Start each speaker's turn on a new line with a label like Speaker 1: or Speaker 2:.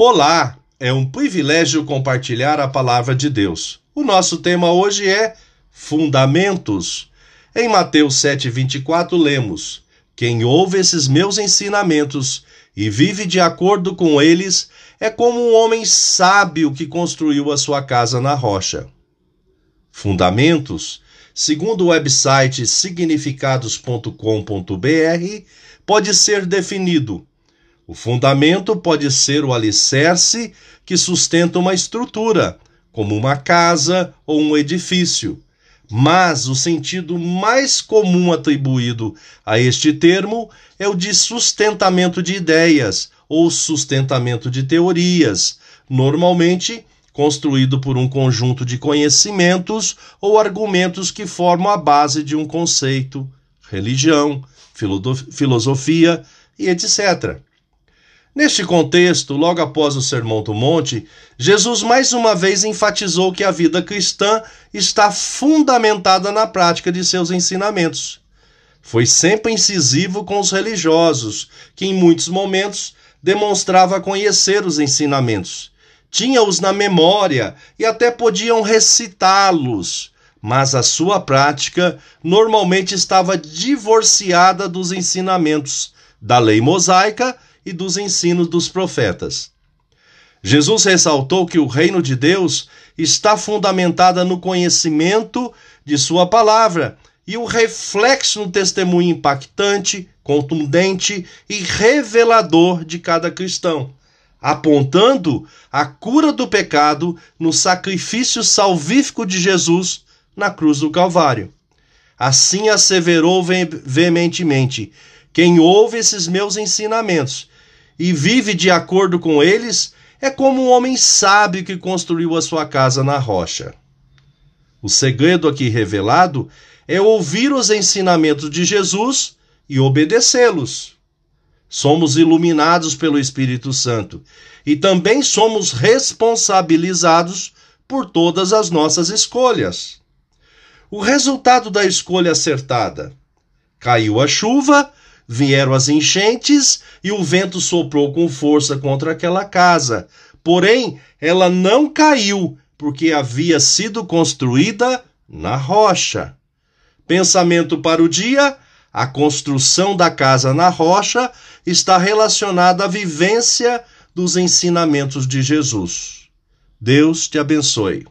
Speaker 1: Olá, é um privilégio compartilhar a palavra de Deus. O nosso tema hoje é Fundamentos. Em Mateus 7,24 lemos: Quem ouve esses meus ensinamentos e vive de acordo com eles é como um homem sábio que construiu a sua casa na rocha. Fundamentos, segundo o website significados.com.br, pode ser definido o fundamento pode ser o alicerce que sustenta uma estrutura, como uma casa ou um edifício. Mas o sentido mais comum atribuído a este termo é o de sustentamento de ideias ou sustentamento de teorias, normalmente construído por um conjunto de conhecimentos ou argumentos que formam a base de um conceito, religião, filosofia e etc. Neste contexto, logo após o Sermão do Monte, Jesus mais uma vez enfatizou que a vida cristã está fundamentada na prática de seus ensinamentos. Foi sempre incisivo com os religiosos, que em muitos momentos demonstrava conhecer os ensinamentos. Tinha-os na memória e até podiam recitá-los, mas a sua prática normalmente estava divorciada dos ensinamentos da lei mosaica e dos ensinos dos profetas. Jesus ressaltou que o reino de Deus está fundamentada no conhecimento de Sua palavra e o reflexo no testemunho impactante, contundente e revelador de cada cristão, apontando a cura do pecado no sacrifício salvífico de Jesus na cruz do Calvário. Assim asseverou veementemente: quem ouve esses meus ensinamentos e vive de acordo com eles, é como um homem sábio que construiu a sua casa na rocha. O segredo aqui revelado é ouvir os ensinamentos de Jesus e obedecê-los. Somos iluminados pelo Espírito Santo e também somos responsabilizados por todas as nossas escolhas. O resultado da escolha acertada: caiu a chuva Vieram as enchentes e o vento soprou com força contra aquela casa. Porém, ela não caiu, porque havia sido construída na rocha. Pensamento para o dia: a construção da casa na rocha está relacionada à vivência dos ensinamentos de Jesus. Deus te abençoe.